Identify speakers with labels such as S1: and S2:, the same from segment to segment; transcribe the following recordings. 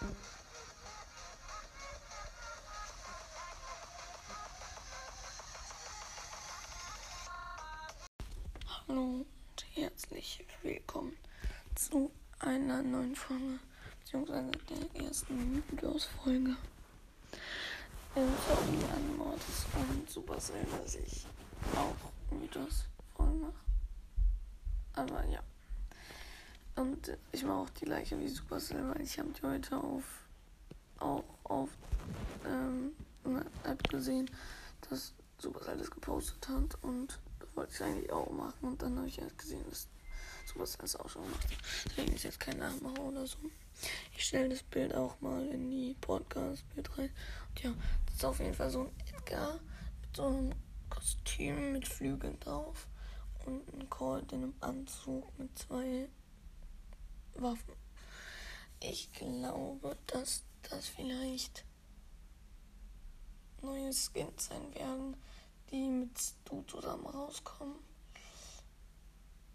S1: Hallo und herzlich willkommen zu einer neuen Folge, beziehungsweise der ersten Mythos-Folge. Im vergangenen Mord und Supercell, dass ich auch Mythos-Folgen mache. Aber ja. Und ich mache auch die gleiche wie Supercell, weil ich habe die heute auf auch auf ähm, App gesehen, dass Supercell das gepostet hat und das wollte ich eigentlich auch machen und dann habe ich erst gesehen, dass Supercell es auch schon macht. Deswegen ist jetzt kein Nachmacher oder so. Ich stelle das Bild auch mal in die Podcast-Bild rein. Und ja, das ist auf jeden Fall so ein Edgar mit so einem Kostüm mit Flügeln drauf und ein Colt in einem Anzug mit zwei Waffen. Ich glaube, dass das vielleicht neue Skins sein werden, die mit Stu zusammen rauskommen.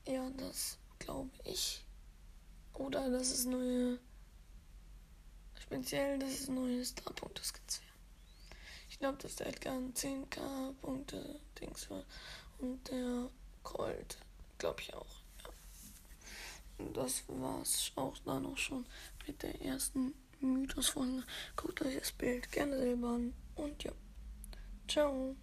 S1: Ja, das glaube ich. Oder dass es neue, speziell, dass es neue Star-Punkte-Skins werden. Ich glaube, dass der Edgar ein 10k-Punkte-Dings war. Und der Colt, glaube ich auch. Das war's auch dann auch schon mit der ersten Mythos-Folge. Guckt euch das Bild gerne selber an. Und ja. Ciao.